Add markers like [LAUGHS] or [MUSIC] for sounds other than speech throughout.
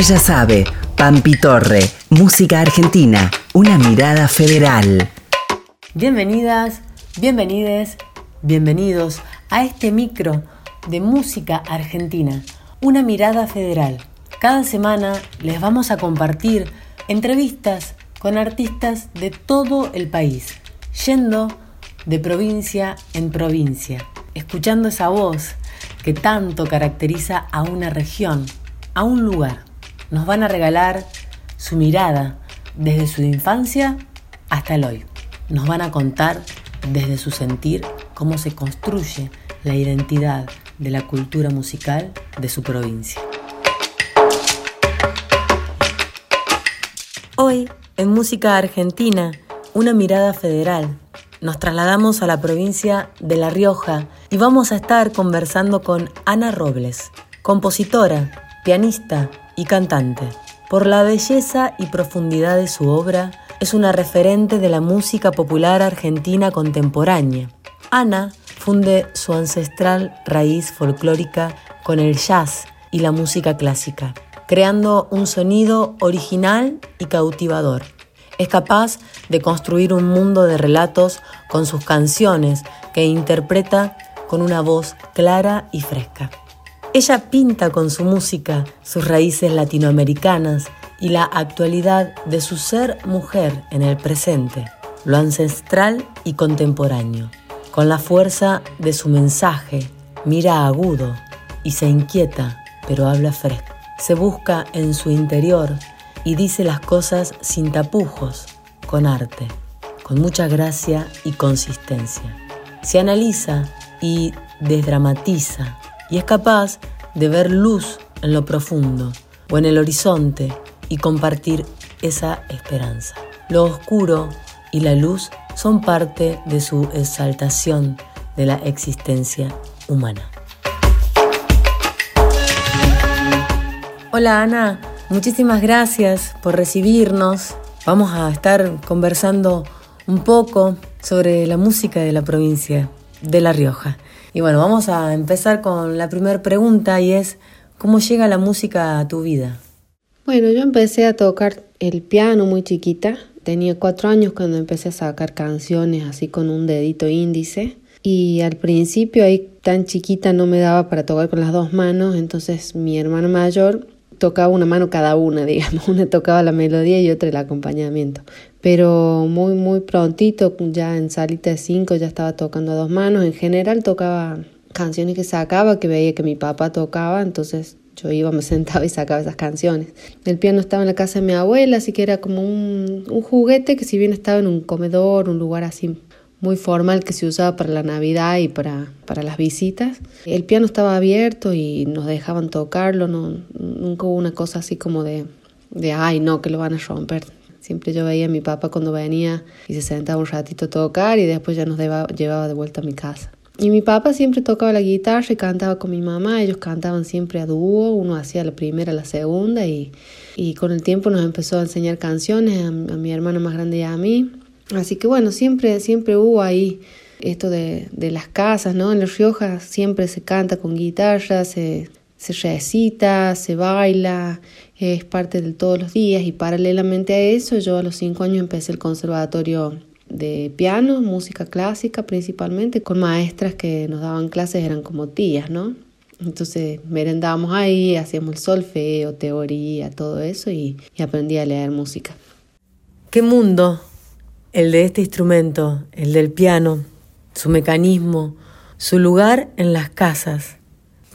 Ella sabe, Pampi Torre, música argentina, una mirada federal. Bienvenidas, bienvenides, bienvenidos a este micro de música argentina, una mirada federal. Cada semana les vamos a compartir entrevistas con artistas de todo el país, yendo de provincia en provincia, escuchando esa voz que tanto caracteriza a una región, a un lugar. Nos van a regalar su mirada desde su infancia hasta el hoy. Nos van a contar desde su sentir cómo se construye la identidad de la cultura musical de su provincia. Hoy, en Música Argentina, una mirada federal, nos trasladamos a la provincia de La Rioja y vamos a estar conversando con Ana Robles, compositora, pianista y cantante. Por la belleza y profundidad de su obra, es una referente de la música popular argentina contemporánea. Ana funde su ancestral raíz folclórica con el jazz y la música clásica, creando un sonido original y cautivador. Es capaz de construir un mundo de relatos con sus canciones que interpreta con una voz clara y fresca. Ella pinta con su música sus raíces latinoamericanas y la actualidad de su ser mujer en el presente, lo ancestral y contemporáneo. Con la fuerza de su mensaje, mira agudo y se inquieta, pero habla fresco. Se busca en su interior y dice las cosas sin tapujos, con arte, con mucha gracia y consistencia. Se analiza y desdramatiza y es capaz de ver luz en lo profundo o en el horizonte y compartir esa esperanza. Lo oscuro y la luz son parte de su exaltación de la existencia humana. Hola Ana, Muchísimas gracias por recibirnos. Vamos a estar conversando un poco sobre la música de la provincia de La Rioja. Y bueno, vamos a empezar con la primera pregunta y es, ¿cómo llega la música a tu vida? Bueno, yo empecé a tocar el piano muy chiquita. Tenía cuatro años cuando empecé a sacar canciones así con un dedito índice. Y al principio ahí tan chiquita no me daba para tocar con las dos manos, entonces mi hermano mayor tocaba una mano cada una, [LAUGHS] digamos, una tocaba la melodía y otra el acompañamiento. Pero muy, muy prontito, ya en salita de cinco ya estaba tocando a dos manos. En general tocaba canciones que sacaba, que veía que mi papá tocaba, entonces yo iba, me [LAUGHS] sentaba y sacaba esas canciones. El piano estaba en la casa de mi abuela, así que era como un, un juguete que si bien estaba en un comedor, un lugar así muy formal que se usaba para la Navidad y para, para las visitas. El piano estaba abierto y nos dejaban tocarlo, no, nunca hubo una cosa así como de, de, ay, no, que lo van a romper. Siempre yo veía a mi papá cuando venía y se sentaba un ratito a tocar y después ya nos llevaba de vuelta a mi casa. Y mi papá siempre tocaba la guitarra y cantaba con mi mamá, ellos cantaban siempre a dúo, uno hacía la primera, la segunda y, y con el tiempo nos empezó a enseñar canciones a, mi hermano más grande y a mí Así que bueno, siempre, siempre hubo ahí esto de, de las casas, ¿no? En La Rioja siempre se canta con guitarra, se, se recita, se baila, es parte de todos los días y paralelamente a eso yo a los cinco años empecé el conservatorio de piano, música clásica principalmente, con maestras que nos daban clases, eran como tías, ¿no? Entonces merendábamos ahí, hacíamos el solfeo, teoría, todo eso y, y aprendí a leer música. ¿Qué mundo el de este instrumento, el del piano, su mecanismo, su lugar en las casas.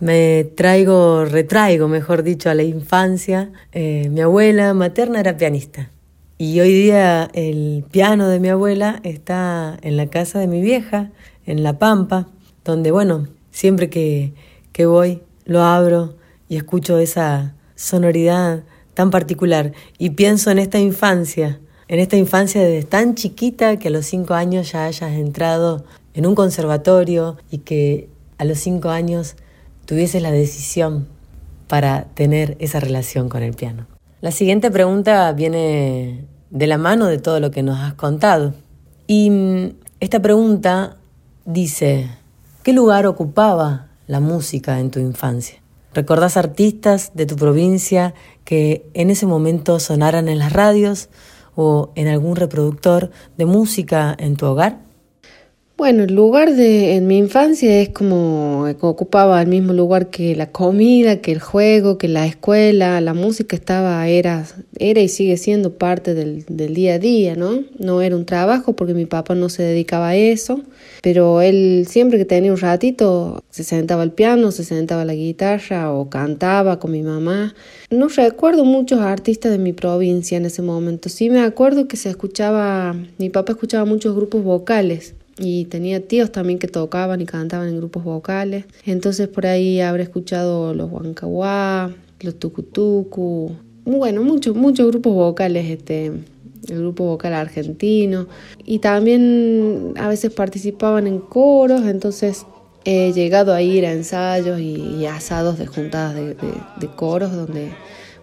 Me traigo, retraigo, mejor dicho, a la infancia. Eh, mi abuela materna era pianista. Y hoy día el piano de mi abuela está en la casa de mi vieja, en La Pampa, donde, bueno, siempre que, que voy lo abro y escucho esa sonoridad tan particular. Y pienso en esta infancia en esta infancia desde tan chiquita que a los cinco años ya hayas entrado en un conservatorio y que a los cinco años tuvieses la decisión para tener esa relación con el piano. La siguiente pregunta viene de la mano de todo lo que nos has contado. Y mm, esta pregunta dice, ¿qué lugar ocupaba la música en tu infancia? ¿Recordás artistas de tu provincia que en ese momento sonaran en las radios o en algún reproductor de música en tu hogar? Bueno, el lugar de en mi infancia es como ocupaba el mismo lugar que la comida, que el juego, que la escuela, la música estaba era era y sigue siendo parte del, del día a día, ¿no? No era un trabajo porque mi papá no se dedicaba a eso, pero él siempre que tenía un ratito se sentaba al piano, se sentaba a la guitarra o cantaba con mi mamá. No recuerdo muchos artistas de mi provincia en ese momento. Sí me acuerdo que se escuchaba, mi papá escuchaba muchos grupos vocales y tenía tíos también que tocaban y cantaban en grupos vocales. Entonces por ahí habré escuchado los Huancahuá, los Tucutucu, bueno, muchos, muchos grupos vocales, este, el grupo vocal argentino. Y también a veces participaban en coros, entonces he llegado a ir a ensayos y, asados de juntadas de, de coros donde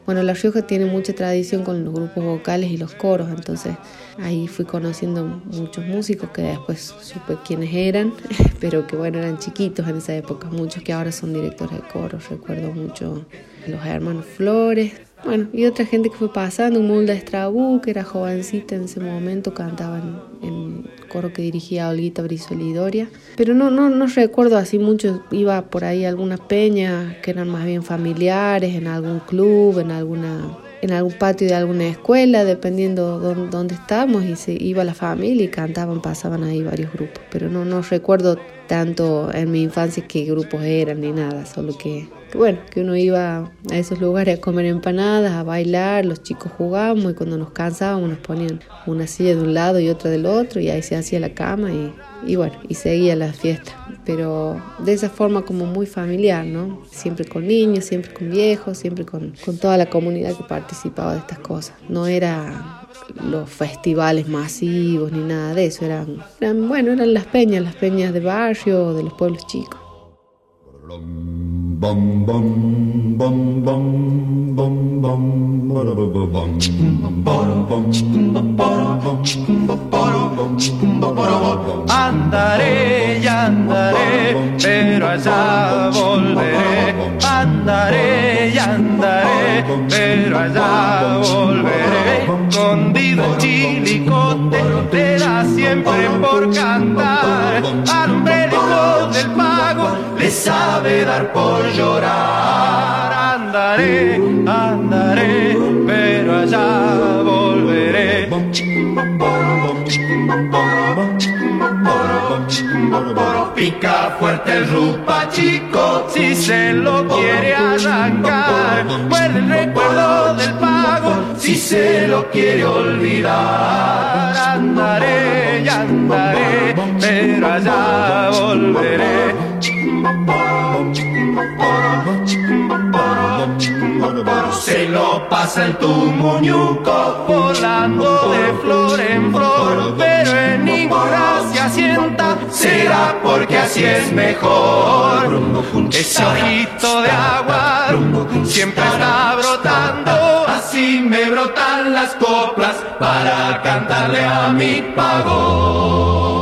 bueno, La Rioja tiene mucha tradición con los grupos vocales y los coros, entonces ahí fui conociendo muchos músicos que después supe quiénes eran, [LAUGHS] pero que bueno, eran chiquitos en esa época, muchos que ahora son directores de coros, recuerdo mucho los hermanos Flores, bueno, y otra gente que fue pasando, Mulda Estrabú, que era jovencita en ese momento, cantaba en, coro que dirigía Olguita Brizuela y Doria. Pero no, no, no recuerdo así mucho, iba por ahí algunas peñas que eran más bien familiares, en algún club, en alguna en algún patio de alguna escuela, dependiendo dónde, dónde estábamos, y se iba la familia y cantaban, pasaban ahí varios grupos. Pero no, no recuerdo tanto en mi infancia qué grupos eran ni nada, solo que bueno, que uno iba a esos lugares a comer empanadas, a bailar, los chicos jugábamos y cuando nos cansábamos nos ponían una silla de un lado y otra del otro y ahí se hacía la cama y, y bueno, y seguía la fiesta. Pero de esa forma como muy familiar, ¿no? Siempre con niños, siempre con viejos, siempre con, con toda la comunidad que participaba de estas cosas. No era los festivales masivos ni nada de eso, eran, eran bueno, eran las peñas, las peñas de barrio, de los pueblos chicos. Andaré y andaré, pero allá volveré. Andaré y andaré, pero allá volveré. Escondido el chilicote, te da siempre por cantar. Al del le sabe dar por llorar. Andaré, andaré, pero allá volveré. Pica fuerte el rupa chico si se lo quiere arrancar. Muerde el recuerdo del pago si se lo quiere olvidar. Andaré andaré, pero allá volveré. Se lo pasa el muñuco volando de flor en flor, pero en ninguna se asienta, será porque así es mejor. Ese ojito de agua siempre está brotando, así me brotan las coplas para cantarle a mi pago.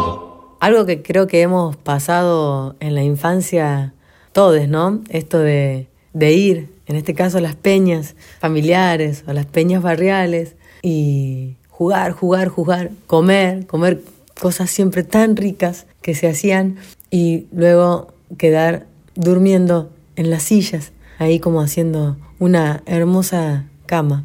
Algo que creo que hemos pasado en la infancia todos, ¿no? Esto de, ir, en este caso a las peñas familiares o las peñas barriales y jugar, jugar, jugar, comer, comer cosas siempre tan ricas que se hacían y luego quedar durmiendo en las sillas, ahí como haciendo una hermosa cama.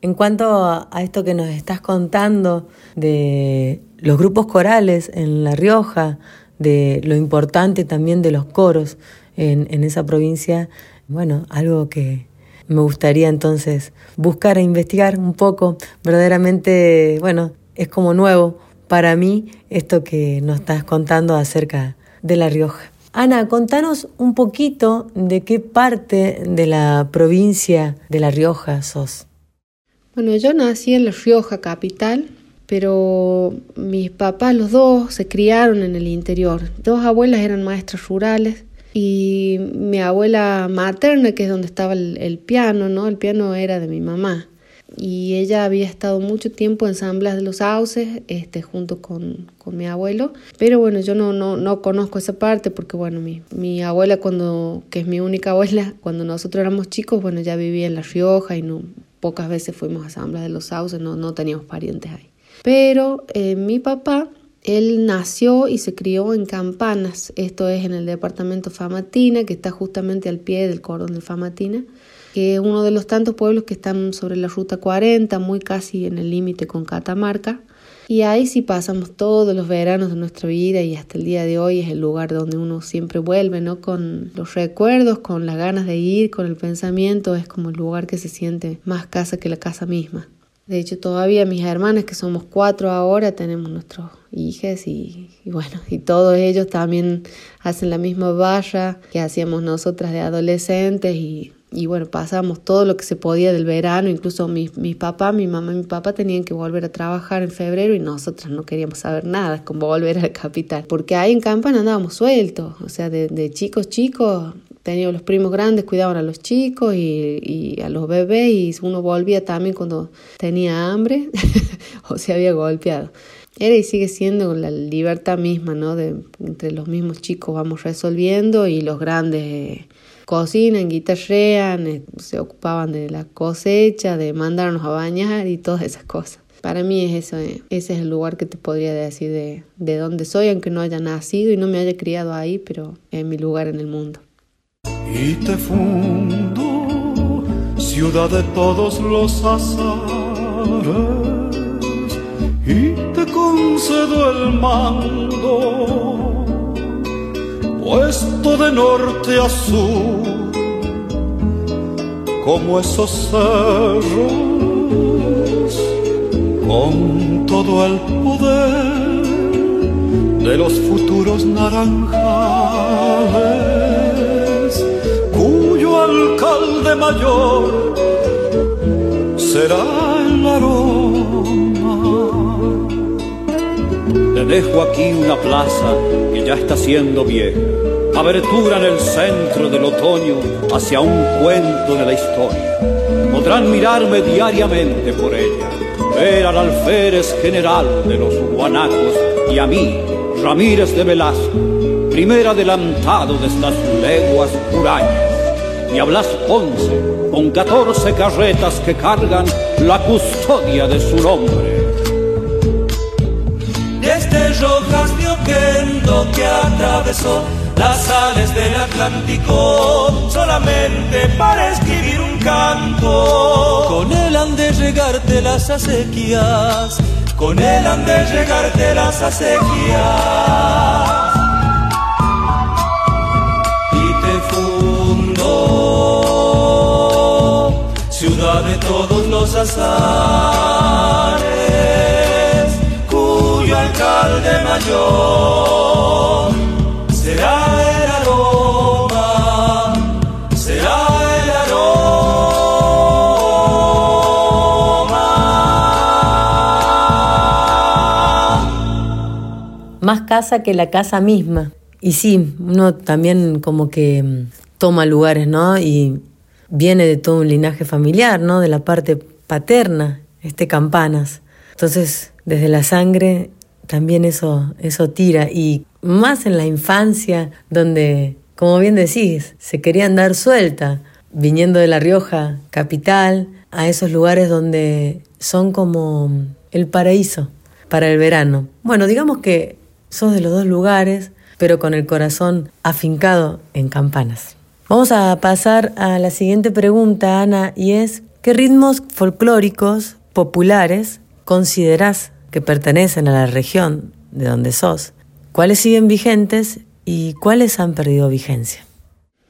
En cuanto a, esto que nos estás contando de los grupos corales en La Rioja, de lo importante también de los coros en, en esa provincia, bueno, algo que me gustaría entonces buscar e investigar un poco. Verdaderamente, bueno, es como nuevo para mí esto que nos estás contando acerca de La Rioja. Ana, contanos un poquito de qué parte de la provincia de La Rioja sos. Bueno, yo nací en La Rioja, capital, pero mis papás, los dos, se criaron en el interior. Dos abuelas eran maestras rurales y mi abuela materna, que es donde estaba el, piano, ¿no? El piano era de mi mamá. y ella había estado mucho tiempo en San Blas de los Sauces, este, junto con, con mi abuelo, pero bueno, yo no, no, no conozco esa parte porque bueno, mi, mi abuela cuando, que es mi única abuela, cuando nosotros éramos chicos, bueno, ya vivía en La Rioja y no, pocas veces fuimos a San Blas de los Sauces, no, no teníamos parientes ahí. Pero eh, mi papá él nació y se crió en Campanas, esto es en el departamento Famatina, que está justamente al pie del cordón de Famatina, que es uno de los tantos pueblos que están sobre la ruta 40, muy casi en el límite con Catamarca. Y ahí sí pasamos todos los veranos de nuestra vida y hasta el día de hoy es el lugar donde uno siempre vuelve, ¿no? Con los recuerdos, con las ganas de ir, con el pensamiento, es como el lugar que se siente más casa que la casa misma. De hecho, todavía mis hermanas, que somos cuatro ahora, tenemos nuestros hijos y, bueno, y todos ellos también hacen la misma barra que hacíamos nosotras de adolescentes y, y bueno, pasamos todo lo que se podía del verano, incluso mi, mi papá, mi mamá y mi papá tenían que volver a trabajar en febrero y nosotras no queríamos saber nada, como volver a la capital, porque ahí en Campana andábamos sueltos, o sea, de, de chicos chicos teníamos los primos grandes, cuidaban a los chicos y, a los bebés y uno volvía también cuando tenía hambre [LAUGHS] o se había golpeado. Era y sigue siendo la libertad misma, ¿no? De, entre los mismos chicos vamos resolviendo y los grandes eh, cocinan, guitarrean, eh, se ocupaban de la cosecha, de mandarnos a bañar y todas esas cosas. Para mí es eso, eh, ese es el lugar que te podría decir de, de dónde soy, aunque no haya nacido y no me haya criado ahí, pero es mi lugar en el mundo y te fundo, ciudad de todos los azares, y te concedo el mando, puesto de norte a sur, como esos cerros, con todo el poder de los futuros naranjales alcalde mayor será el aroma. Te dejo aquí una plaza que ya está siendo vieja, abertura en el centro del otoño hacia un cuento de la historia. Podrán mirarme diariamente por ella, ver al alférez general de los guanacos y a mí, Ramírez de Velasco, primer adelantado de estas leguas hurañas y a Blas Ponce con catorce carretas que cargan la custodia de su nombre. Desde Rojas de Oquendo que atravesó las sales del Atlántico solamente para escribir un canto. Con él han de llegarte las acequias, con él han de llegarte las acequias. Los azares, cuyo alcalde mayor será el aroma, será el aroma. Más casa que la casa misma. Y sí, uno también como que mm, toma lugares, ¿no? Y viene de todo un linaje familiar, ¿no? De la parte paterna, este campanas. Entonces, desde la sangre también eso, eso tira. Y más en la infancia, donde, como bien decís, se quería andar suelta, viniendo de La Rioja, capital, a esos lugares donde son como el paraíso para el verano. Bueno, digamos que sos de los dos lugares, pero con el corazón afincado en campanas. Vamos a pasar a la siguiente pregunta, Ana, y es, ¿qué ritmos folclóricos populares consideras que pertenecen a la región de donde sos? ¿Cuáles siguen vigentes y cuáles han perdido vigencia?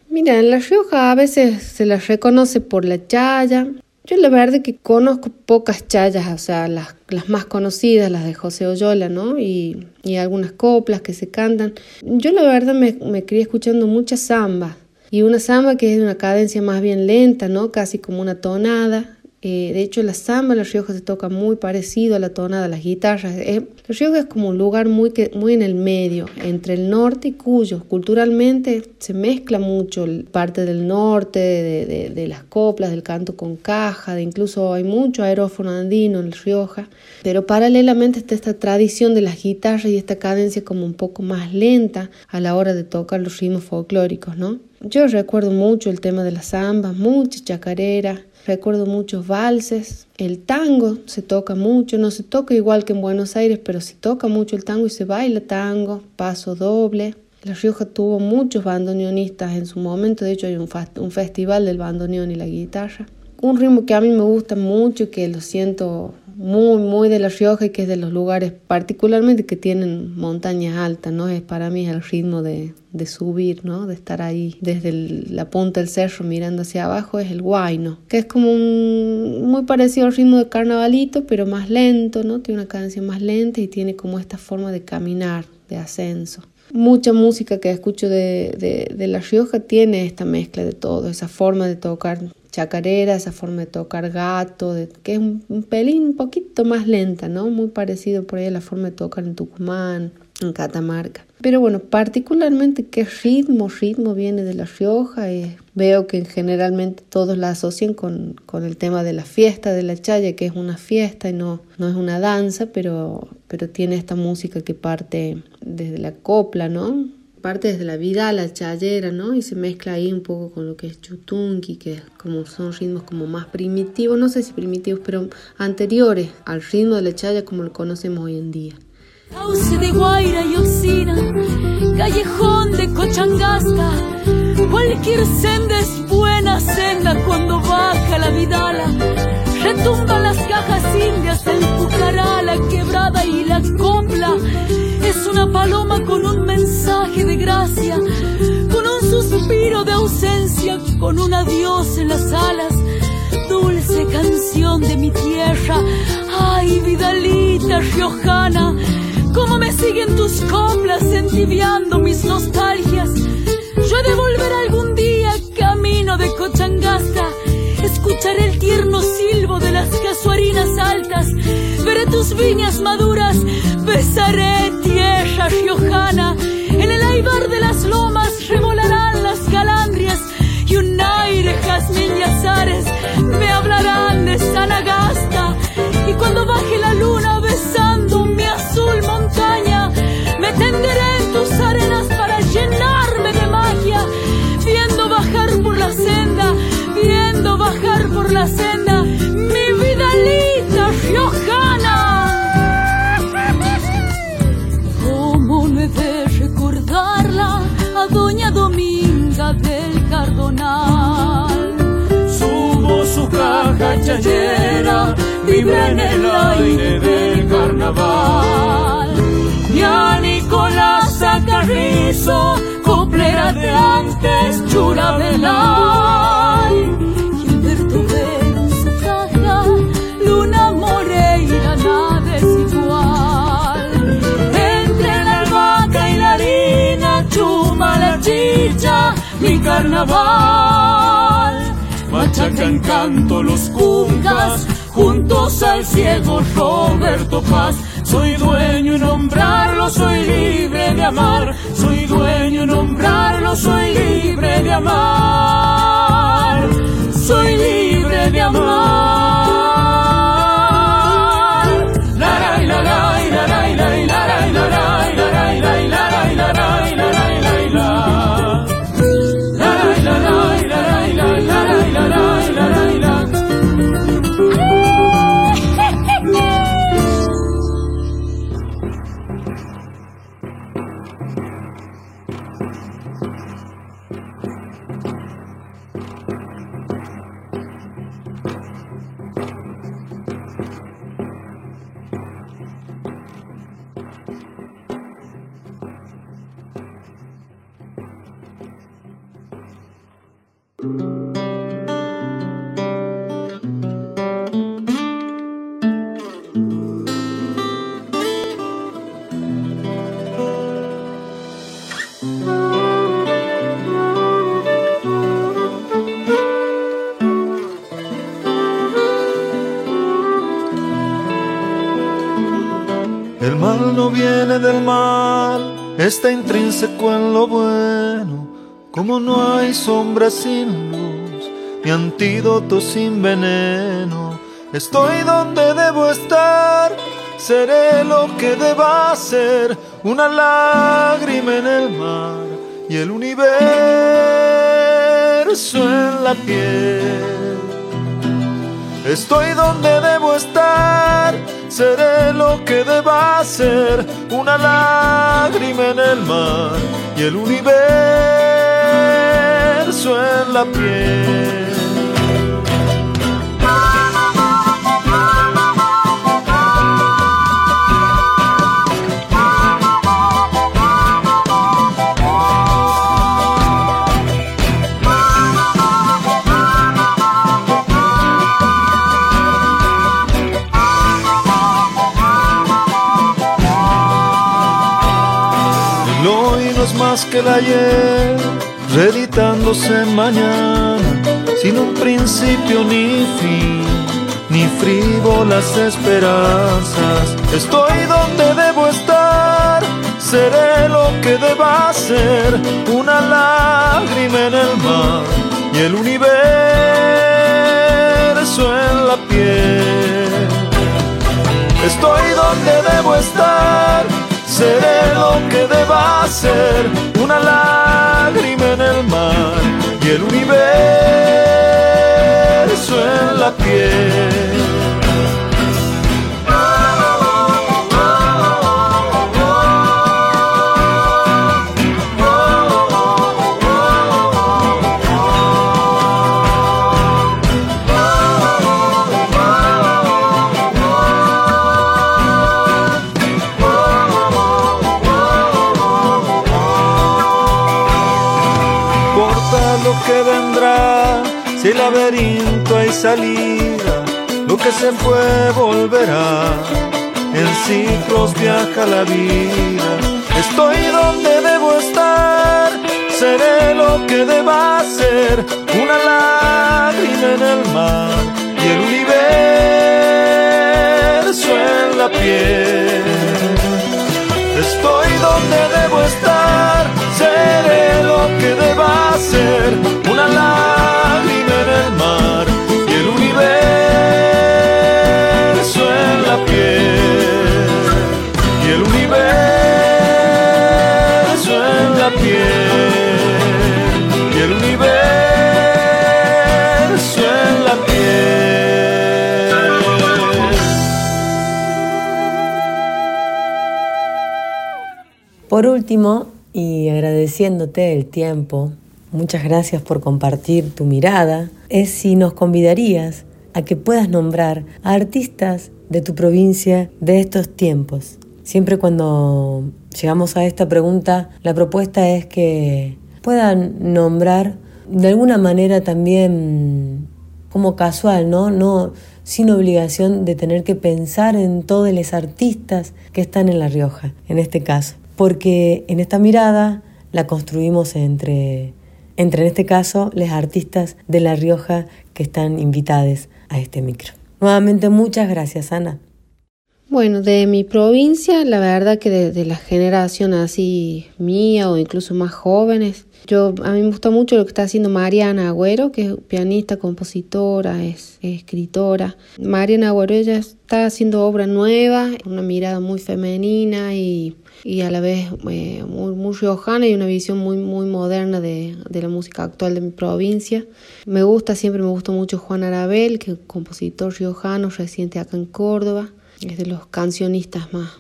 Mira, en La Rioja a veces se las reconoce por la chaya. Yo la verdad que conozco pocas chayas, o sea, las, las más conocidas, las de José Oyola, ¿no? Y, y, algunas coplas que se cantan. Yo la verdad me, me crié escuchando muchas zambas y una samba que es una cadencia más bien lenta, ¿no? Casi como una tonada. Eh, de hecho, la samba en La Rioja se toca muy parecido a la tonada de las guitarras. Eh, la Rioja es como un lugar muy, muy en el medio, entre el norte y Cuyo. Culturalmente se mezcla mucho parte del norte, de, de, las coplas, del canto con caja, de incluso hay mucho aerófono andino en La Rioja. Pero paralelamente está esta tradición de las guitarras y esta cadencia como un poco más lenta a la hora de tocar los ritmos folclóricos, ¿no? Yo recuerdo mucho el tema de la samba, mucha chacarera, recuerdo muchos valses, el tango se toca mucho, no se toca igual que en Buenos Aires, pero se toca mucho el tango y se baila tango, paso doble. La Rioja tuvo muchos bandoneonistas en su momento, de hecho hay un, un festival del bandoneón y la guitarra. Un ritmo que a mí me gusta mucho, que lo siento muy, muy de La Rioja y que es de los lugares particularmente que tienen montañas altas, ¿no? Es para mí el ritmo de, subir, ¿no? De estar ahí desde la punta del cerro mirando hacia abajo es el guayno, que es como muy parecido al ritmo de carnavalito, pero más lento, ¿no? Tiene una cadencia más lenta y tiene como esta forma de caminar, de ascenso. Mucha música que escucho de, de, de La Rioja tiene esta mezcla de todo, esa forma de tocar chacarera, esa forma de tocar gato, de, que es un, pelín un poquito más lenta, ¿no? Muy parecido por ahí a la forma de tocar en Tucumán, en Catamarca. Pero bueno, particularmente qué ritmo, ritmo viene de La Rioja. Eh, veo que generalmente todos la asocian con, con, el tema de la fiesta de la chaya, que es una fiesta y no, no es una danza, pero, pero tiene esta música que parte desde la copla, ¿no? Parte desde la vida, la chayera, ¿no? Y se mezcla ahí un poco con lo que es chutunqui, que como son ritmos como más primitivos, no sé si primitivos, pero anteriores al ritmo de la chaya como lo conocemos hoy en día. Cauce de Guaira y Oxina, callejón de Cochangasta, cualquier senda es buena senda cuando baja la vidala. Retumban las cajas indias, el pucará, la quebrada y la copla es una paloma con un mensaje de gracia, con un suspiro de ausencia, con un adiós en las alas. Dulce canción de mi tierra, ay Vidalita riojana, cómo me siguen tus coplas entibiando mis nostalgias. Yo he de volver algún día camino de Cochangasta, escucharé el tierno silbo de las casuarinas altas, veré tus viñas maduras, besaré tierra riojana, en caja chayera, vive en el aire del carnaval. Y a Nicolás Carrizo, coplera de antes, chura velay. Gilberto su caja, Luna Moreira, nada es igual. Entre la albahaca y la harina, chuma la chicha, mi carnaval. Machacan canto los cuncas, juntos al ciego Roberto Paz. Soy dueño y nombrarlo, soy libre de amar. Soy dueño y nombrarlo, soy libre de amar. Soy libre de amar. Del mal, está intrínseco en lo bueno. Como no hay sombra sin luz, ni antídoto sin veneno. Estoy donde debo estar, seré lo que deba ser, una lágrima en el mar y el universo en la piel. Estoy donde debo estar, seré lo que deba ser, una lágrima en el mar y el universo en la piel. Que el ayer, reeditándose mañana, sin un principio ni fin, ni frívolas esperanzas. Estoy donde debo estar, seré lo que deba ser, una lágrima en el mar y el universo en la piel. Estoy donde debo estar seré lo que deba ser, una lágrima en el mar y el universo en la piel. Si el laberinto hay salida, lo que se fue volverá. En ciclos viaja la vida. Estoy donde debo estar, seré lo que deba ser. Una lágrima en el mar y el universo en la piel. Estoy donde debo estar, que deba ser. Una lágrima el mar y el universo en la piel y el universo en la piel y el universo en la piel. Por último, y agradeciéndote el tiempo muchas gracias por compartir tu mirada, es si nos convidarías a que puedas nombrar a artistas de tu provincia de estos tiempos. Siempre cuando llegamos a esta pregunta, la propuesta es que puedan nombrar de alguna manera también como casual, ¿no? No sin obligación de tener que pensar en todos los artistas que están en La Rioja, en este caso. Porque en esta mirada la construimos entre entre en este caso los artistas de La Rioja que están invitados a este micro. Nuevamente muchas gracias, Ana. Bueno, de mi provincia, la verdad que de, la generación así mía o incluso más jóvenes, yo a mí me gusta mucho lo que está haciendo Mariana Agüero, que es pianista, compositora, es, es escritora. Mariana Agüero ella está haciendo obra nueva, una mirada muy femenina y y a la vez eh, muy, muy riojana y una visión muy, muy moderna de, de, la música actual de mi provincia. Me gusta, siempre me gustó mucho Juan Arabel, que es compositor riojano residente acá en Córdoba. Es de los cancionistas más,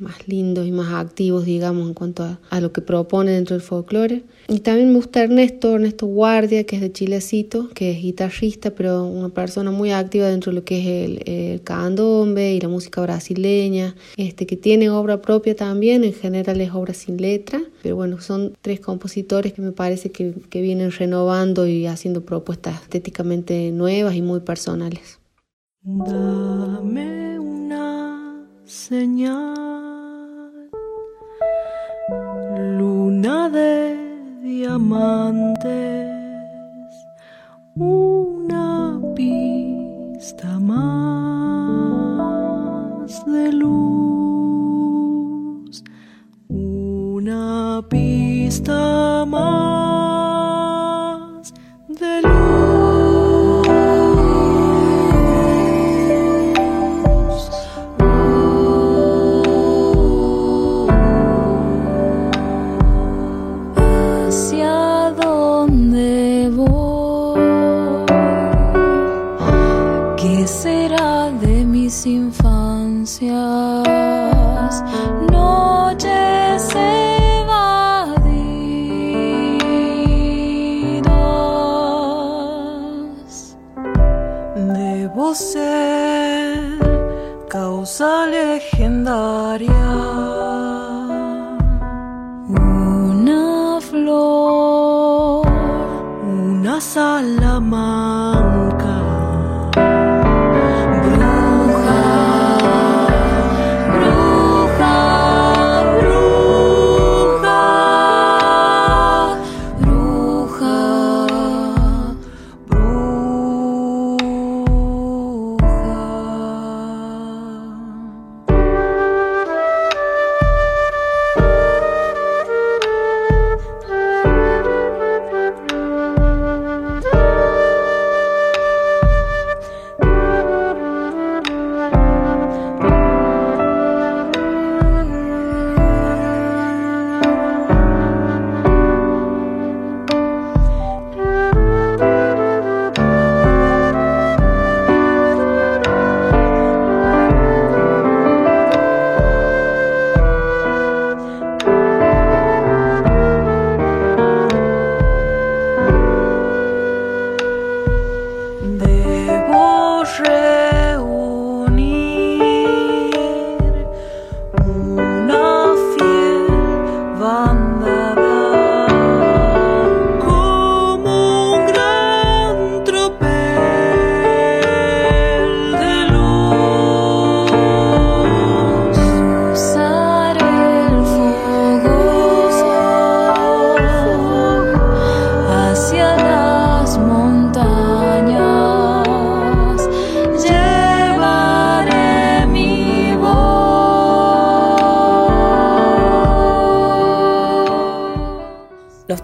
más lindos y más activos, digamos, en cuanto a, lo que propone dentro del folclore. Y también me gusta Ernesto, Ernesto Guardia, que es de Chilecito, que es guitarrista, pero una persona muy activa dentro de lo que es el, el candombe y la música brasileña, este, que tiene obra propia también, en general es obra sin letra, pero bueno, son tres compositores que me parece que, que vienen renovando y haciendo propuestas estéticamente nuevas y muy personales. Dame una señal, luna de diamantes, una pista más de luz, una pista más. Una salamanca.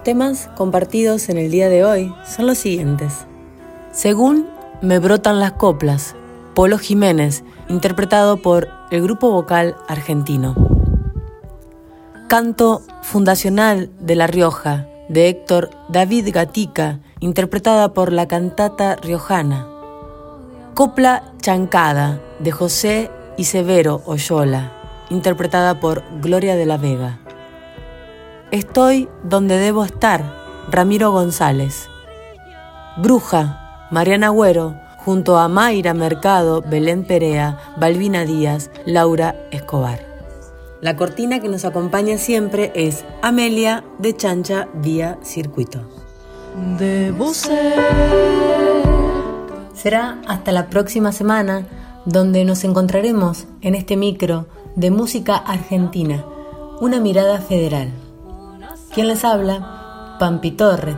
Temas compartidos en el día de hoy son los siguientes. Según Me brotan las coplas, Polo Jiménez, interpretado por el grupo vocal argentino. Canto Fundacional de La Rioja, de Héctor David Gatica, interpretada por la cantata riojana. Copla Chancada, de José y Severo Oyola, interpretada por Gloria de la Vega. Estoy donde debo estar, Ramiro González. Bruja, Mariana Agüero, junto a Mayra Mercado, Belén Perea, Balbina Díaz, Laura Escobar. La cortina que nos acompaña siempre es Amelia de Chancha vía circuito. Debo ser Será hasta la próxima semana donde nos encontraremos en este micro de música argentina, una mirada federal. ¿Quién les habla? Pampi Torre.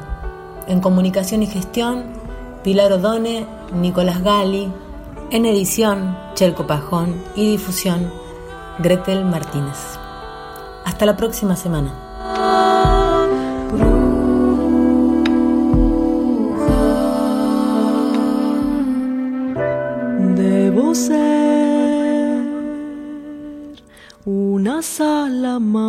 En comunicación y gestión, Pilar Odone, Nicolás Gali. En edición, Chelco Pajón. Y difusión, Gretel Martínez. Hasta la próxima semana. Ser una salamanca.